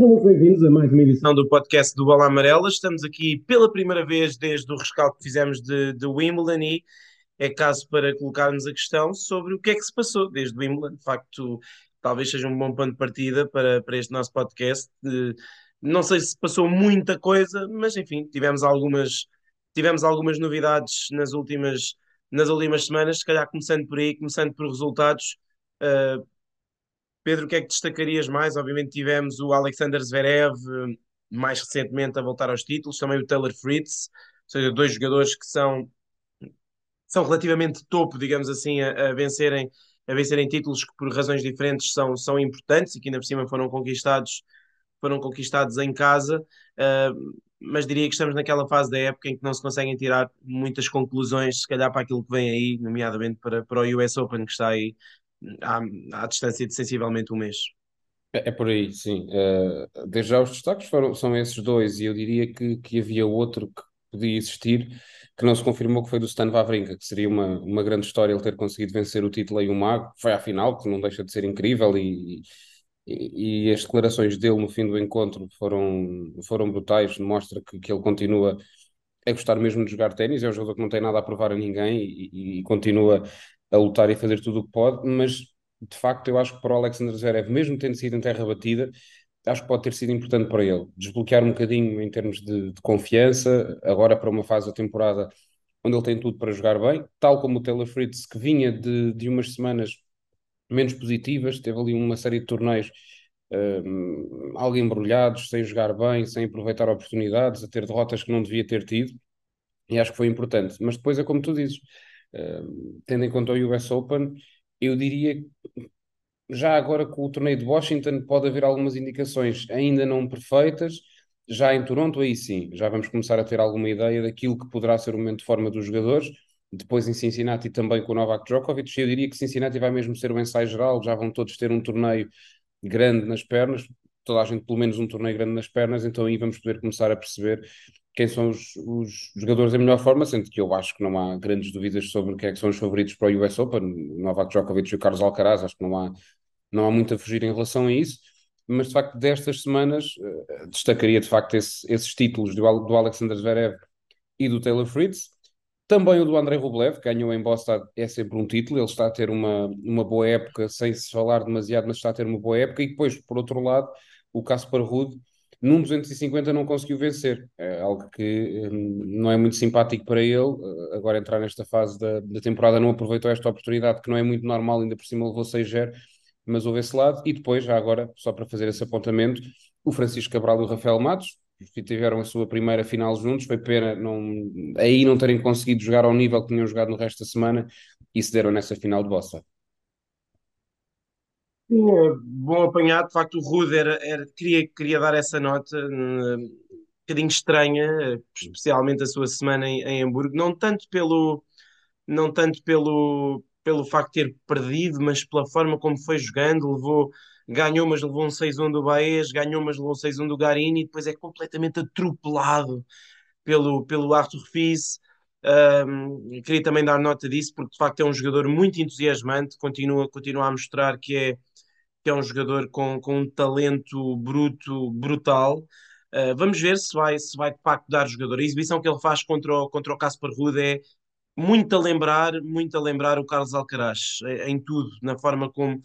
Sejam bem-vindos a mais uma edição do podcast do Bola Amarela. Estamos aqui pela primeira vez desde o rescaldo que fizemos de, de Wimbledon e é caso para colocarmos a questão sobre o que é que se passou desde Wimbledon. De facto, talvez seja um bom ponto de partida para, para este nosso podcast. não sei se passou muita coisa, mas enfim, tivemos algumas, tivemos algumas novidades nas últimas, nas últimas semanas, se calhar começando por aí, começando por resultados. Uh, Pedro, o que é que destacarias mais? Obviamente tivemos o Alexander Zverev, mais recentemente a voltar aos títulos, também o Taylor Fritz, ou seja, dois jogadores que são, são relativamente topo, digamos assim, a, a vencerem a vencerem títulos que por razões diferentes são, são importantes e que ainda por cima foram conquistados foram conquistados em casa, uh, mas diria que estamos naquela fase da época em que não se conseguem tirar muitas conclusões, se calhar para aquilo que vem aí, nomeadamente para, para o US Open, que está aí à, à distância de sensivelmente um mês. É, é por aí, sim. Uh, desde já os destaques foram, são esses dois, e eu diria que, que havia outro que podia existir, que não se confirmou, que foi do Stan Wawrinka, que seria uma, uma grande história ele ter conseguido vencer o título em um mago, foi à final, que não deixa de ser incrível, e, e, e, as declarações dele no fim do encontro foram, foram brutais, mostra que, que ele continua a gostar mesmo de jogar ténis, é um jogador que não tem nada a provar a ninguém e, e, continua a lutar e fazer tudo o que pode, mas de facto eu acho que para o Alexander Zverev, mesmo tendo sido em terra batida, acho que pode ter sido importante para ele, desbloquear um bocadinho em termos de, de confiança, agora para uma fase da temporada onde ele tem tudo para jogar bem, tal como o Taylor Fritz, que vinha de, de umas semanas menos positivas, teve ali uma série de torneios um, algo embrulhados, sem jogar bem, sem aproveitar oportunidades, a ter derrotas que não devia ter tido, e acho que foi importante. Mas depois é como tu dizes, tendo em conta o US Open, eu diria já agora com o torneio de Washington pode haver algumas indicações ainda não perfeitas. Já em Toronto, aí sim, já vamos começar a ter alguma ideia daquilo que poderá ser o momento de forma dos jogadores. Depois em Cincinnati também com o Novak Djokovic. Eu diria que Cincinnati vai mesmo ser o ensaio geral, já vão todos ter um torneio grande nas pernas, toda a gente pelo menos um torneio grande nas pernas, então aí vamos poder começar a perceber quem são os, os jogadores em melhor forma, sendo que eu acho que não há grandes dúvidas sobre quem é que são os favoritos para o US Open, Novak Djokovic e o Carlos Alcaraz, acho que não há, não há muito a fugir em relação a isso, mas de facto destas semanas uh, destacaria de facto esse, esses títulos do, do Alexander Zverev e do Taylor Fritz, também o do Andrei Rublev, que ganhou em Boston, é sempre um título. Ele está a ter uma, uma boa época, sem se falar demasiado, mas está a ter uma boa época. E depois, por outro lado, o Caspar Ruud, num 250 não conseguiu vencer. É algo que hum, não é muito simpático para ele. Uh, agora entrar nesta fase da, da temporada não aproveitou esta oportunidade, que não é muito normal, ainda por cima levou 6-0, mas houve esse lado. E depois, já agora, só para fazer esse apontamento, o Francisco Cabral e o Rafael Matos, tiveram a sua primeira final juntos, foi pena não, aí não terem conseguido jogar ao nível que tinham jogado no resto da semana e se deram nessa final de Boston. É, bom apanhado, de facto o Rude era, era, queria, queria dar essa nota um bocadinho estranha, especialmente a sua semana em, em Hamburgo, não tanto pelo não tanto pelo, pelo facto de ter perdido, mas pela forma como foi jogando, levou ganhou, mas levou um 6-1 do Baez, ganhou, mas levou um 6-1 do Garini, e depois é completamente atropelado pelo, pelo Arthur Fils. Um, queria também dar nota disso, porque de facto é um jogador muito entusiasmante, continua, continua a mostrar que é, que é um jogador com, com um talento bruto, brutal. Uh, vamos ver se vai, se vai de facto dar jogador. A exibição que ele faz contra o, contra o Casper Ruud é muito a lembrar, muito a lembrar o Carlos Alcaraz, em tudo, na forma como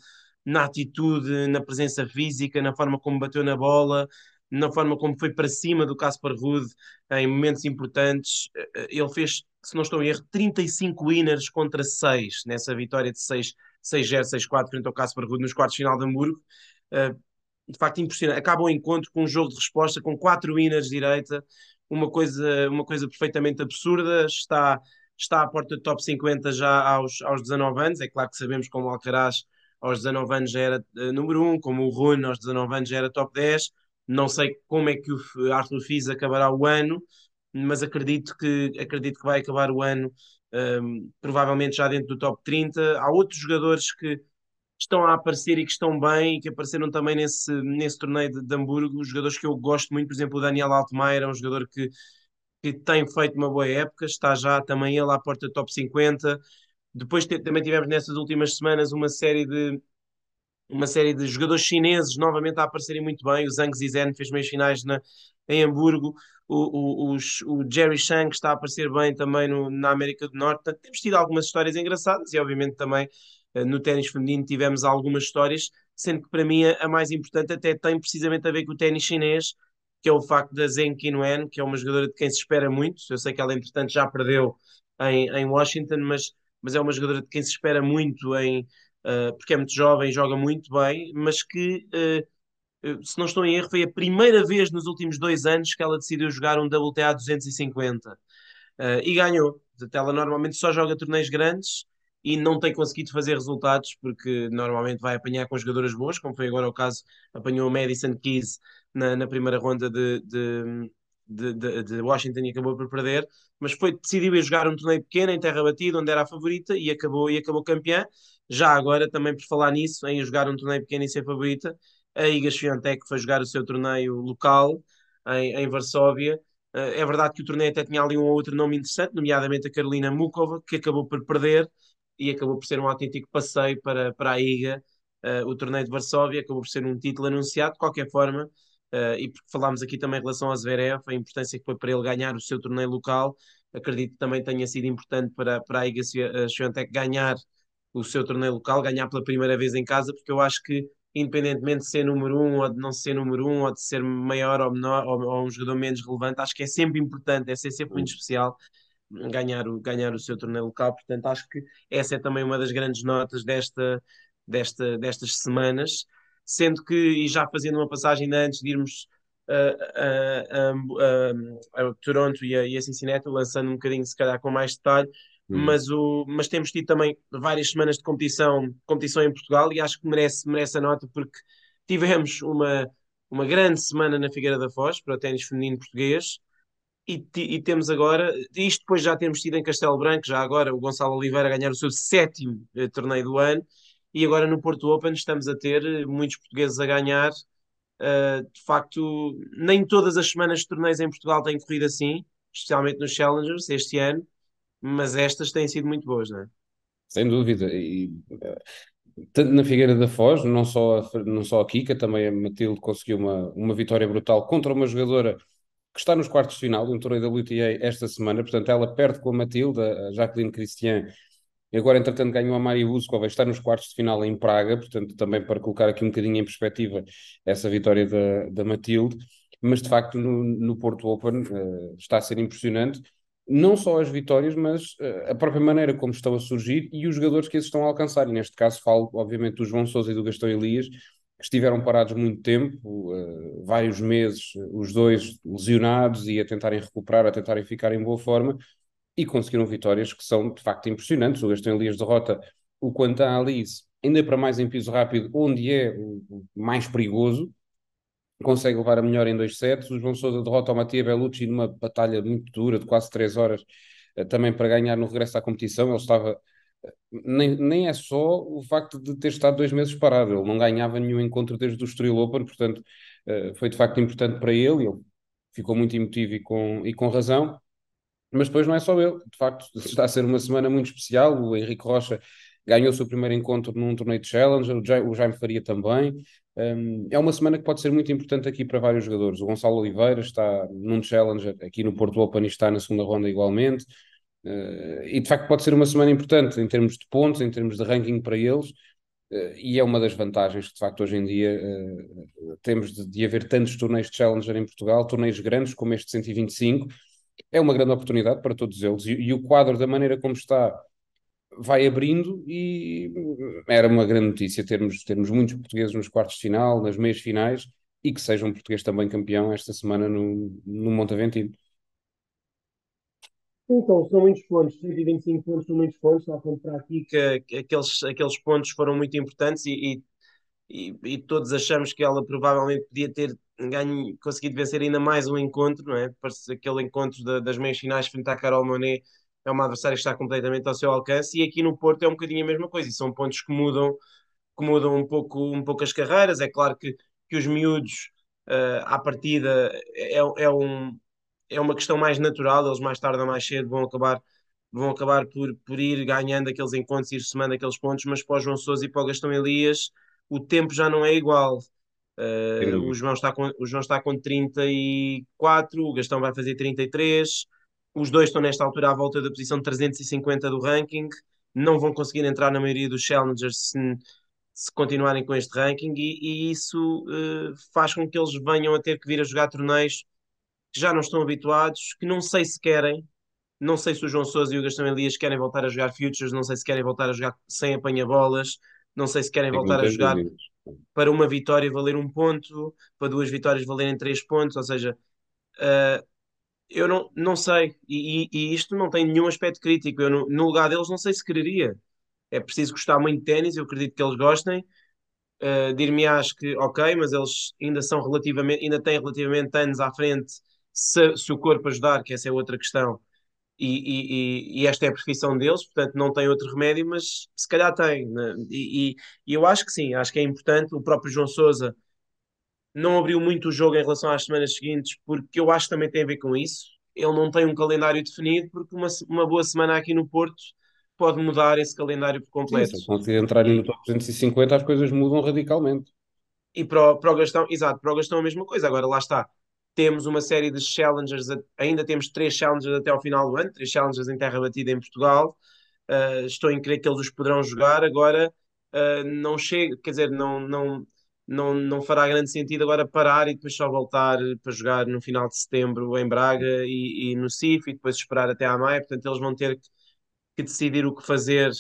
na atitude, na presença física, na forma como bateu na bola, na forma como foi para cima do Caspar Ruud em momentos importantes. Eh, ele fez, se não estou em erro, 35 winners contra 6 nessa vitória de 6-0, 6-4 frente ao Caspar Ruud nos quartos de final de Hamburgo. Eh, de facto, impressionante. Acaba o encontro com um jogo de resposta com 4 winners direita, uma coisa, uma coisa perfeitamente absurda. Está, está à porta do top 50 já aos, aos 19 anos. É claro que sabemos como o Alcaraz aos 19 anos já era número 1, como o Rune aos 19 anos já era top 10. Não sei como é que o Arthur Fils acabará o ano, mas acredito que, acredito que vai acabar o ano um, provavelmente já dentro do top 30. Há outros jogadores que estão a aparecer e que estão bem que apareceram também nesse, nesse torneio de, de Hamburgo. Jogadores que eu gosto muito, por exemplo, o Daniel Altmaier é um jogador que, que tem feito uma boa época, está já também ele à porta do top 50. Depois também tivemos nessas últimas semanas uma série de, uma série de jogadores chineses novamente a aparecerem muito bem. O Zhang Zizhen fez meias finais na, em Hamburgo. O, o, o, o Jerry Shang está a aparecer bem também no, na América do Norte. Portanto, temos tido algumas histórias engraçadas e, obviamente, também uh, no ténis feminino tivemos algumas histórias, sendo que para mim a, mais importante até tem precisamente a ver com o ténis chinês, que é o facto da Zheng Qinwen, que é uma jogadora de quem se espera muito. Eu sei que ela, entretanto, já perdeu em, em Washington, mas, mas é uma jogadora de quem se espera muito em uh, porque é muito jovem, joga muito bem, mas que, uh, se não estou em erro, foi a primeira vez nos últimos dois anos que ela decidiu jogar um WTA 250 uh, e ganhou. Ela normalmente só joga torneios grandes e não tem conseguido fazer resultados porque normalmente vai apanhar com jogadoras boas, como foi agora o caso, apanhou o Madison Keys na, na primeira ronda de, de, de, de, de, Washington e acabou por perder, mas foi decidiu ir jogar um torneio pequeno em terra batida, onde era a favorita e acabou, e acabou campeã. Já agora, também por falar nisso, em jogar um torneio pequeno e ser favorita, a Iga Swiatek foi jogar o seu torneio local em, em Varsóvia. Eh, é verdade que o torneio até tinha ali um ou outro nome interessante, nomeadamente a Carolina Mukova, que acabou por perder e acabou por ser um autêntico passeio para, para a Iga. Uh, o torneio de Varsóvia acabou por ser um título anunciado, de qualquer forma, uh, e porque falámos aqui também em relação a Zverev, a importância que foi para ele ganhar o seu torneio local, acredito que também tenha sido importante para, para a Iga Swiatek ganhar o seu torneio local, ganhar pela primeira vez em casa, porque eu acho que, independentemente de ser número um ou de não ser número um, ou de ser maior ou menor, ou, ou um jogador menos relevante, acho que é sempre importante, é sempre muito especial ganhar o, ganhar o seu torneio local. Portanto, acho que essa é também uma das grandes notas desta, desta, destas semanas. Sendo que, e já fazendo uma passagem antes de irmos a, a, a, a Toronto e a, e a Cincinnati, lançando um bocadinho, se calhar, com mais detalhe, Hum. Mas, o, mas temos tido também várias semanas de competição, competição em Portugal e acho que merece, merece a nota porque tivemos uma, uma grande semana na Figueira da Foz para o ténis feminino português e, e, temos agora, isto depois já temos tido em Castelo Branco, já agora o Gonçalo Oliveira ganhar o seu sétimo eh, torneio do ano e agora no Porto Open estamos a ter eh, muitos portugueses a ganhar. Uh, de facto, nem todas as semanas de torneios em Portugal têm corrido assim, especialmente nos Challengers este ano mas estas têm sido muito boas, não é? Sem dúvida. E, tanto na Figueira da Foz, não só, a, não só a Kika, também a Matilde conseguiu uma, uma vitória brutal contra uma jogadora que está nos quartos de final do torneio da WTA esta semana. Portanto, ela perde com a Matilde, a Jacqueline Christian. Agora, entretanto, ganhou a Mari Vuskova, está nos quartos de final em Praga, portanto, também para colocar aqui um bocadinho em perspectiva essa vitória da, da Matilde. Mas, de facto, no, no Porto Open uh, está a ser impressionante não só as vitórias, mas uh, a própria maneira como estão a surgir e os jogadores que esses estão a alcançar. E neste caso falo, obviamente, do João Sousa e do Gastão Elias, que estiveram parados muito tempo, uh, vários meses, os dois lesionados e a tentarem recuperar, a tentarem ficar em boa forma, e conseguiram vitórias que são de facto impressionantes. O Gastão Elias derrota o Quantan Alice, ainda para mais em piso rápido, onde é o mais perigoso, consegue levar a melhor em dois sets. O João Sousa derrota o Mattia Bellucci numa batalha muito dura, de quase três horas, eh, também para ganhar no regresso à competição. Ele estava. Eh, nem, nem é só o facto de ter estado dois meses parado, ele não ganhava nenhum encontro desde o Estoril Open, portanto eh, foi de facto importante para ele, ele ficou muito emotivo e com, e com razão, mas depois não é só ele, de facto está a ser uma semana muito especial, o Henrique Rocha ganhou o seu primeiro encontro num torneio de Challenger, o Jaime Faria também, um, é uma semana que pode ser muito importante aqui para vários jogadores. O Gonçalo Oliveira está num Challenger aqui no Porto Open e está na segunda ronda igualmente. Uh, e de facto pode ser uma semana importante em termos de pontos, em termos de ranking para eles. Uh, e é uma das vantagens que de facto hoje em dia uh, temos de, de, haver tantos torneios de Challenger em Portugal, torneios grandes como este 125. É uma grande oportunidade para todos eles. E, e o quadro, da maneira como está, vai abrindo e era uma grande notícia termos, termos muitos portugueses nos quartos de final, nas meias finais e que seja um português também campeão esta semana no, no Montaventino. Então, são muitos pontos, 125 pontos são muitos pontos, só para aqui que, que, aqueles, aqueles pontos foram muito importantes e, e, e, todos achamos que ela provavelmente podia ter ganho, conseguido vencer ainda mais um encontro, não é? Parece aquele encontro da, das meias finais frente à Carol Monet é uma adversária que está completamente ao seu alcance, e aqui no Porto é um bocadinho a mesma coisa, e são pontos que mudam, que mudam um, pouco, um pouco as carreiras. É claro que, que os miúdos, uh, à partida, é, é, um, é uma questão mais natural, eles mais tarde ou mais cedo vão acabar, vão acabar por, por ir ganhando aqueles encontros, ir somando aqueles pontos, mas para o João Sousa e para o Gastão Elias o tempo já não é igual. Uh, o, João está com, o João está com 34, o Gastão vai fazer 33. Os dois estão nesta altura à volta da posição 350 do ranking. Não vão conseguir entrar na maioria dos challengers se, se continuarem com este ranking, e, e isso uh, faz com que eles venham a ter que vir a jogar torneios que já não estão habituados, que não sei se querem. Não sei se o João Sousa e o Gastão Elias querem voltar a jogar Futures, não sei se querem voltar a jogar sem apanha-bolas, não sei se querem voltar a jogar dúvidas. Para uma vitória valer um ponto, para duas vitórias valerem três pontos, ou seja, uh, eu não, não sei, e, e, isto não tem nenhum aspecto crítico. Eu, no, no lugar deles, não sei se quereria. É preciso gostar muito de ténis, eu acredito que eles gostem. Uh, Dir-me-ás que, ok, mas eles ainda são relativamente, ainda têm relativamente anos à frente se, se o corpo ajudar, que essa é outra questão. E, e, e, esta é a profissão deles, portanto não tem outro remédio, mas se calhar tem. Né? E, e, eu acho que sim, acho que é importante. O próprio João Souza não abriu muito o jogo em relação às semanas seguintes, porque eu acho que também tem a ver com isso. Ele não tem um calendário definido, porque uma, uma boa semana aqui no Porto pode mudar esse calendário por completo. Sim, se entrarem no top 250, as coisas mudam radicalmente. E para o, para o Gastão, exato, para o Gastão a mesma coisa. Agora lá está, temos uma série de challengers, ainda temos três challengers até ao final do ano, três challengers em terra batida em Portugal. Uh, estou em crer que eles os poderão jogar. Agora uh, não chega, quer dizer, não, não, não, não fará grande sentido agora parar e depois só voltar para jogar no final de setembro em Braga e, e no CIF e depois esperar até à maio. Portanto, eles vão ter que, que decidir o que fazer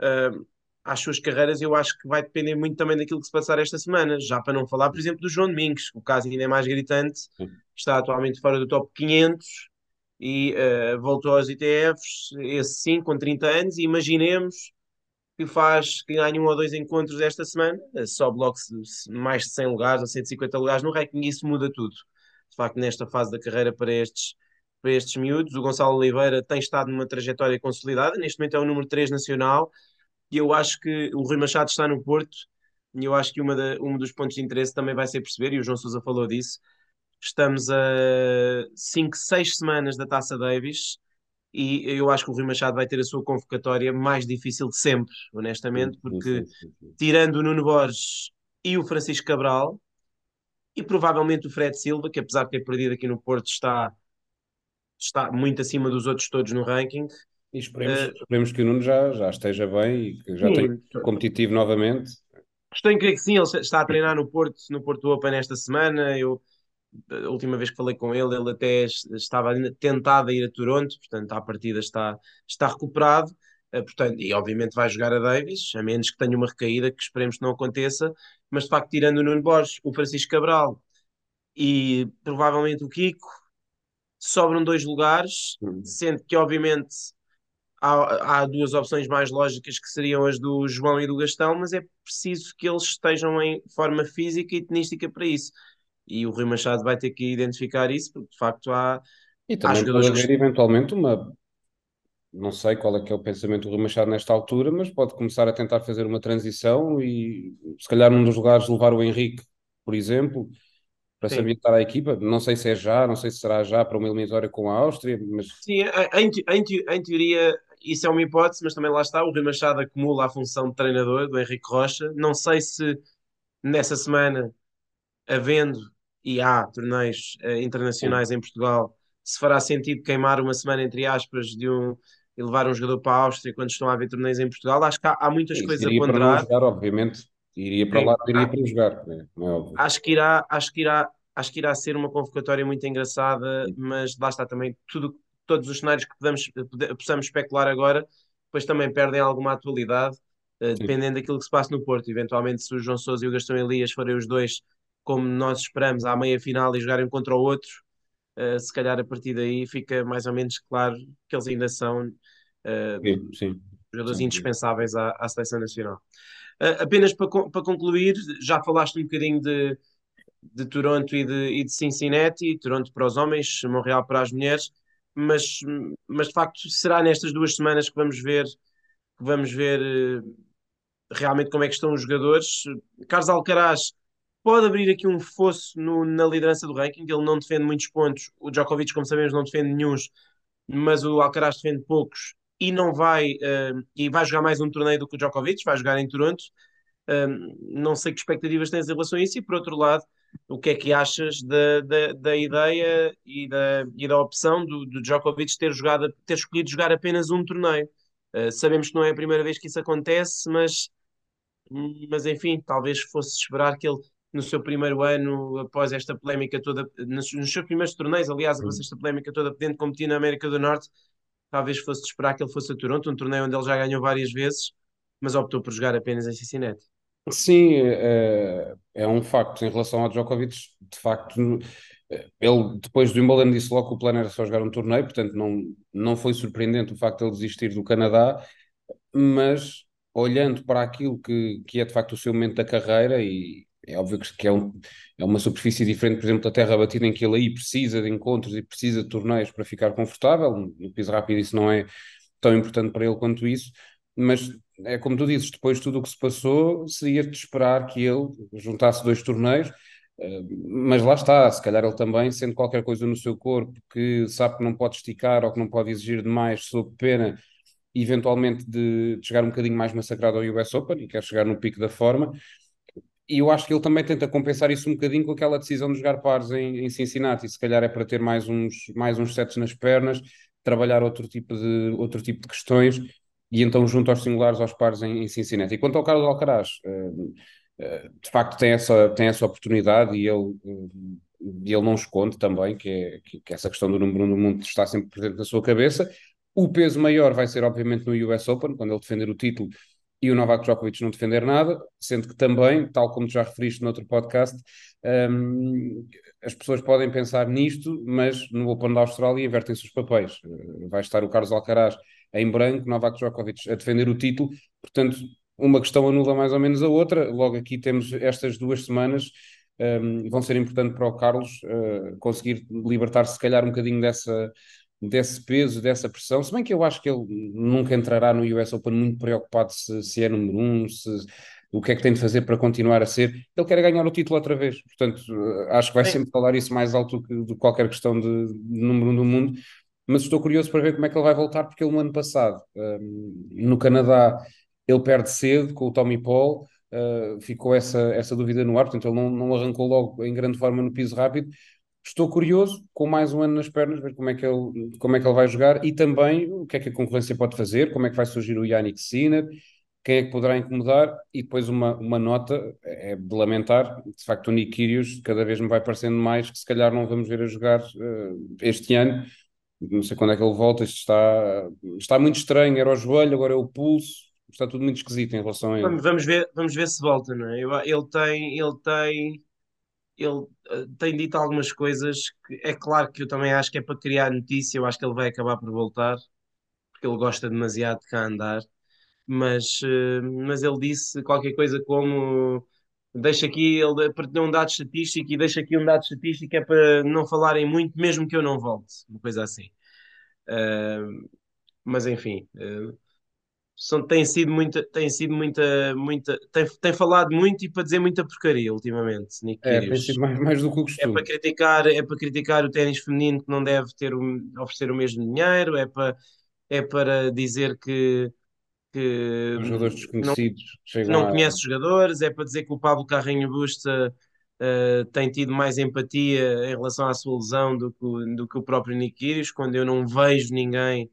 uh, às suas carreiras. Eu acho que vai depender muito também daquilo que se passar esta semana. Já para não falar, por exemplo, do João Domingos, o caso ainda é mais gritante, está atualmente fora do top 500 e uh, voltou aos ITFs, esse sim, com 30 anos. E imaginemos que faz que ganhe um ou dois encontros esta semana, sobe logo mais de 100 lugares ou 150 lugares no ranking, e isso muda tudo. De facto, nesta fase da carreira para estes, para estes miúdos, o Gonçalo Oliveira tem estado numa trajetória consolidada, neste momento é o número 3 nacional, e eu acho que o Rui Machado está no Porto, e eu acho que uma da, um dos pontos de interesse também vai ser perceber, e o João Sousa falou disso, estamos a 5, 6 semanas da Taça Davis, e eu acho que o Rui Machado vai ter a sua convocatória mais difícil de sempre, honestamente, porque tirando o Nuno Borges e o Francisco Cabral, e provavelmente o Fred Silva, que apesar de ter perdido aqui no Porto, está, está muito acima dos outros todos no ranking. E esperemos, uh, esperemos que o Nuno já, já esteja bem e que já esteja competitivo novamente. Estou em crer que sim, ele está a treinar no Porto, no Porto Open esta semana. Eu a última vez que falei com ele, ele até estava tentado a ir a Toronto, portanto, à partida está, está recuperado. Uh, portanto, e obviamente vai jogar a Davis, a menos que tenha uma recaída, que esperemos que não aconteça. Mas de facto, tirando o Nuno Borges, o Francisco Cabral e provavelmente o Kiko, sobram dois lugares, uhum. sendo que obviamente há, há, duas opções mais lógicas que seriam as do João e do Gastão, mas é preciso que eles estejam em forma física e tenística para isso e o Rui Machado vai ter que identificar isso, porque de facto há. E também há pode haver que... eventualmente uma. Não sei qual é que é o pensamento do Rui Machado nesta altura, mas pode começar a tentar fazer uma transição e se calhar num dos lugares levar o Henrique, por exemplo, para Sim. se ambientar a equipa. Não sei se é já, não sei se será já para uma eliminatória com a Áustria, mas. Sim, em, em, em teoria isso é uma hipótese, mas também lá está, o Rui Machado acumula a função de treinador do Henrique Rocha. Não sei se nessa semana, havendo e há torneios uh, internacionais em Portugal, se fará sentido queimar uma semana, entre aspas, de um e levar um jogador para a Áustria quando estão a haver torneios em Portugal. Acho que há, há muitas Sim, coisas a ponderar. Para jogar, obviamente, iria para Sim, lá, iria há, para jogar. Né? É acho que irá, acho que irá, acho que irá ser uma convocatória muito engraçada, mas lá está também tudo, todos os cenários que podemos, possamos especular agora, depois também perdem alguma atualidade, uh, dependendo daquilo que se passa no Porto. Eventualmente, se o João Sousa e o Gastão Elias forem os dois como nós esperamos, à meia final e jogarem contra o outro, uh, se calhar a partir daí fica mais ou menos claro que eles ainda são uh, sim, sim. jogadores sim, indispensáveis à, à, seleção nacional. Apenas para, para concluir, já falaste um bocadinho de, de Toronto e de, e de Cincinnati, Toronto para os homens, Montreal para as mulheres, mas, mas de facto será nestas duas semanas que vamos ver que vamos ver realmente como é que estão os jogadores. Carlos Alcaraz pode abrir aqui um fosso no, na liderança do ranking. Ele não defende muitos pontos. O Djokovic, como sabemos, não defende nenhum, mas o Alcaraz defende poucos e não vai uh, e vai jogar mais um torneio do que o Djokovic, vai jogar em Toronto. Um, não sei que expectativas tens em relação a isso, e por outro lado, o que é que achas da, da, da ideia e da, e da opção do, do Djokovic ter, jogado, ter escolhido jogar apenas um torneio? Uh, sabemos que não é a primeira vez que isso acontece, mas, mas enfim, talvez fosse esperar que ele, no seu primeiro ano, após esta polémica toda, nos, nos seus primeiros torneios, aliás, após esta polémica toda, podendo competir na América do Norte, talvez fosse esperar que ele fosse a Toronto, um torneio onde ele já ganhou várias vezes, mas optou por jogar apenas em Cincinnati. Sim, é, é um facto. Em relação ao Djokovic, de facto, ele depois do Wimbledon disse logo que o plano era só jogar um torneio, portanto não, não foi surpreendente o facto de ele desistir do Canadá, mas olhando para aquilo que, que é de facto o seu momento da carreira, e é óbvio que é, um, é uma superfície diferente, por exemplo, da terra batida, em que ele aí precisa de encontros e precisa de torneios para ficar confortável, no piso rápido isso não é tão importante para ele quanto isso, mas é como tu dizes, depois de tudo o que se passou, seria de esperar que ele juntasse dois torneios, eh, mas lá está, se calhar ele também, sendo qualquer coisa no seu corpo que sabe que não pode esticar ou que não pode exigir demais, sob pena eventualmente de, de chegar um bocadinho mais massacrado ao US Open e quer chegar no pico da forma. E eu acho que ele também tenta compensar isso um bocadinho com aquela decisão de jogar pares em, em Cincinnati. Se calhar é para ter mais uns, mais uns sets nas pernas, trabalhar outro tipo de, outro tipo de questões e então junto aos singulares aos pares em, em Cincinnati. E quanto ao Carlos Alcaraz, uh, uh, de facto tem essa, tem essa oportunidade e ele, uh, ele não esconde também que, é, que, essa questão do número um do mundo está sempre presente na sua cabeça. O peso maior vai ser, obviamente, no US Open, quando ele defender o título e o Novak Djokovic não defender nada, sendo que também, tal como já referiste no outro podcast, um, as pessoas podem pensar nisto, mas no Open da Austrália invertem-se os papéis. Vai estar o Carlos Alcaraz em branco, Novak Djokovic a defender o título, portanto, uma questão anula mais ou menos a outra. Logo aqui temos estas duas semanas, um, vão ser importantes para o Carlos uh, conseguir libertar-se, se calhar, um bocadinho dessa, desse peso, dessa pressão. Se bem que eu acho que ele nunca entrará no US Open muito preocupado se, se é número um, se, o que é que tem de fazer para continuar a ser. Ele quer ganhar o título outra vez, portanto, eh, acho que vai sempre falar isso mais alto do que qualquer questão de, de número um do mundo mas estou curioso para ver como é que ele vai voltar, porque ele no ano passado, um, no Canadá, ele perde cedo com o Tommy Paul, uh, ficou essa, essa dúvida no ar, portanto ele não, não arrancou logo em grande forma no piso rápido. Estou curioso, com mais um ano nas pernas, ver como é, que ele, como é que ele vai jogar e também o que é que a concorrência pode fazer, como é que vai surgir o Yannick Sinner, quem é que poderá incomodar e depois uma, uma nota é de lamentar, de facto o Nick Kyrgios cada vez me vai parecendo mais que se calhar não vamos ver a jogar uh, este ano, não sei quando é que ele volta, isto está, está muito estranho, era o joelho, agora é o pulso, está tudo muito esquisito em relação a ele. Vamos ver, vamos ver se volta, não é? Ele tem, ele tem, ele eh, tem dito algumas coisas que é claro que eu também acho que é para criar notícia, eu acho que ele vai acabar por voltar, porque ele gosta demasiado de cá andar, mas, uh, mas ele disse qualquer coisa como deixa aqui, ele partilhou um dado estatístico e deixa aqui um dado estatístico é para não falarem muito, mesmo que eu não volte, uma coisa assim. Uh, mas enfim, uh, são, tem sido muita, tem sido muita, muita, tem, tem falado muito e para dizer muita porcaria ultimamente, Nick É, mais, mais do que o É para criticar, é para criticar o ténis feminino que não deve ter o, oferecer o mesmo dinheiro, é para, é para dizer que que Os jogadores desconhecidos não, não conhece jogadores, é para dizer que o Pablo Carrinho Busta uh, tem tido mais empatia em relação à sua lesão do que, do que o próprio Kyrgios, quando eu não vejo ninguém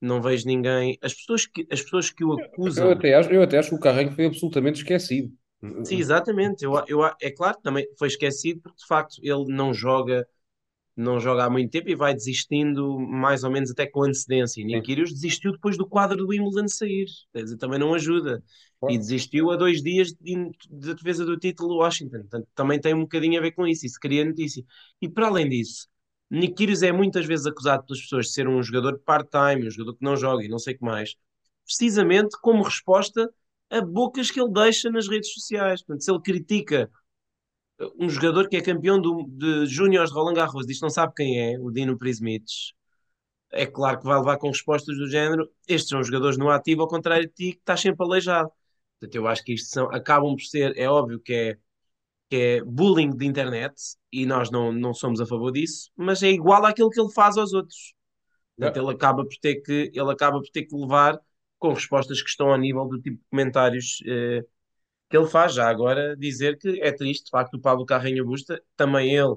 não vejo ninguém. As pessoas que, as pessoas que o acusam. Eu até, acho, eu até acho que o Carrinho foi absolutamente esquecido. Sim, exatamente. Eu, eu, é claro que também foi esquecido porque de facto ele não joga não joga há muito tempo e vai desistindo mais ou menos até com antecedência. E Nick Kyrgios desistiu depois do quadro do Wimbledon sair, quer dizer, também não ajuda. E desistiu a dois dias da defesa do título Washington, portanto também tem um bocadinho a ver com isso, isso cria notícia. E para além disso, Nick Kyrgios é muitas vezes acusado pelas pessoas de ser um jogador part-time, um jogador que não joga e não sei o que mais, precisamente como resposta a bocas que ele deixa nas redes sociais. Portanto, se ele critica um jogador que é campeão do, de Júniores de Roland Garros, diz não sabe quem é, o Dino Prismic, é claro que vai levar com respostas do género: estes são jogadores no ativo, ao contrário de ti, que estás sempre aleijado. Portanto, eu acho que isto são, acabam por ser, é óbvio que é, que é bullying de internet e nós não, não somos a favor disso, mas é igual àquilo que ele faz aos outros. Portanto, ele acaba por ter que, ele acaba por ter que levar com respostas que estão a nível do tipo de comentários eh, que ele faz já agora dizer que é triste, de facto, o Pablo Carreño Busta, também ele,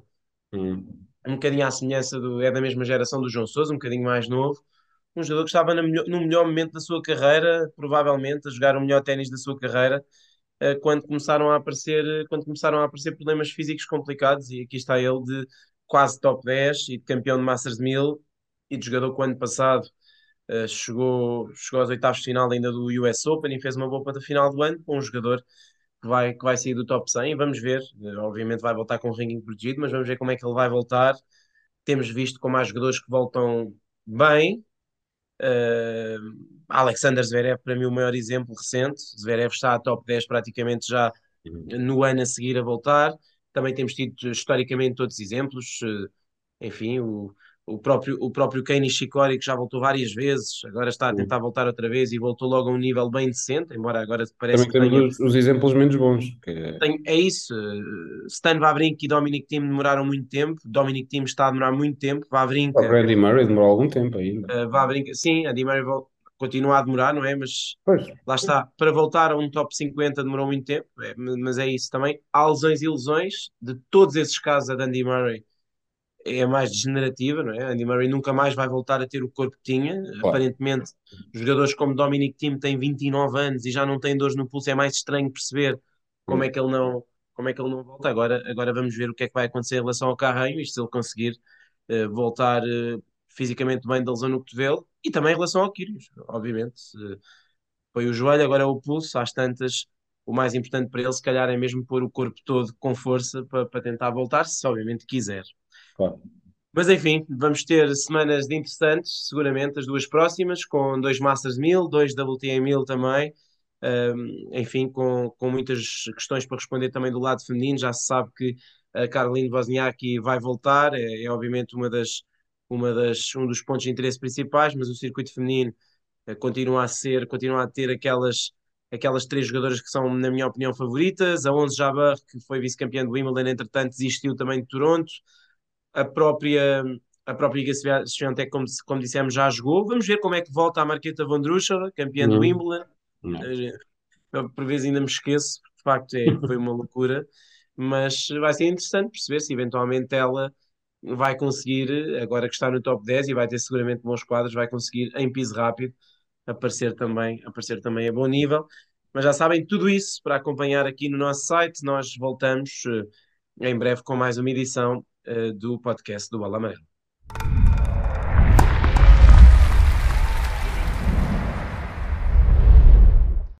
Hum. um bocadinho à semelhança do, é da mesma geração do João Sousa, um bocadinho mais novo, um jogador que estava no melhor, no melhor momento da sua carreira, provavelmente a jogar o melhor ténis da sua carreira, eh, quando começaram a aparecer, quando começaram a aparecer problemas físicos complicados, e aqui está ele de quase top 10 e de campeão de Masters 1000 e de jogador que o ano passado uh, chegou, chegou aos oitavos de final ainda do US Open e fez uma boa para final do ano com um jogador que vai, que vai sair do top 100 vamos ver, uh, obviamente vai voltar com o ranking protegido, mas vamos ver como é que ele vai voltar. Temos visto como há jogadores que voltam bem, Uh, Alexander Zverev, para mim, o maior exemplo recente. Zverev está a top 10 praticamente já no ano a seguir a voltar. Também temos tido historicamente outros exemplos. Enfim, o, o próprio, o próprio Kei Nishikori, que já voltou várias vezes, agora está a tentar voltar outra vez e voltou logo a um nível bem decente, embora agora pareça Também temos tenha... os, os, exemplos menos bons. Que... Tem, é isso. Stan Wawrinka e Dominic Thiem demoraram muito tempo. Dominic Thiem está a demorar muito tempo. Wawrinka... O Andy Murray demorou algum tempo ainda. Uh, Wawrinka, sim, Andy Murray continua a demorar, não é? Mas pois. lá está. Para voltar a um top 50 demorou muito tempo, é, mas é isso também. Há lesões e lesões. De todos esses casos, a Andy Murray é mais degenerativa, não é? Andy Murray nunca mais vai voltar a ter o corpo que tinha. Claro. Aparentemente, jogadores como Dominic Thiem têm 29 anos e já não têm dores no pulso, é mais estranho perceber como é que ele não, como é que ele não volta. Agora, agora vamos ver o que é que vai acontecer em relação ao Carreiro, isto se ele conseguir uh, voltar uh, fisicamente bem da lesão no cotovelo e também em relação ao Kyrgios, obviamente. Uh, foi o joelho, agora é o pulso, às tantas. O mais importante para ele, se calhar, é mesmo pôr o corpo todo com força para, para tentar voltar, se obviamente quiser. Mas enfim, vamos ter semanas interessantes, seguramente, as duas próximas, com dois Masters 1000, dois WTA 1000 também. Enfim, com, com muitas questões para responder também do lado feminino. Já se sabe que a Caroline Wozniacki vai voltar, é, é, obviamente uma das, uma das, um dos pontos de interesse principais, mas o circuito feminino uh, continua a ser, continua a ter aquelas, aquelas três jogadoras que são, na minha opinião, favoritas. A 11 Jabbar, que foi vice-campeã do Wimbledon, entretanto, desistiu também de Toronto a própria a própria Iga Swiatek, como, como dissemos, já jogou. Vamos ver como é que volta a Marqueta Vondrushova, campeã do Wimbledon. Eu, por vezes ainda me esqueço, de facto é, foi uma loucura, mas vai ser interessante perceber se eventualmente ela vai conseguir, agora que está no top 10 e vai ter seguramente bons quadros, vai conseguir em piso rápido aparecer também, aparecer também a bom nível. Mas já sabem, tudo isso para acompanhar aqui no nosso site. Nós voltamos uh, em breve com mais uma edição do podcast do Amarela.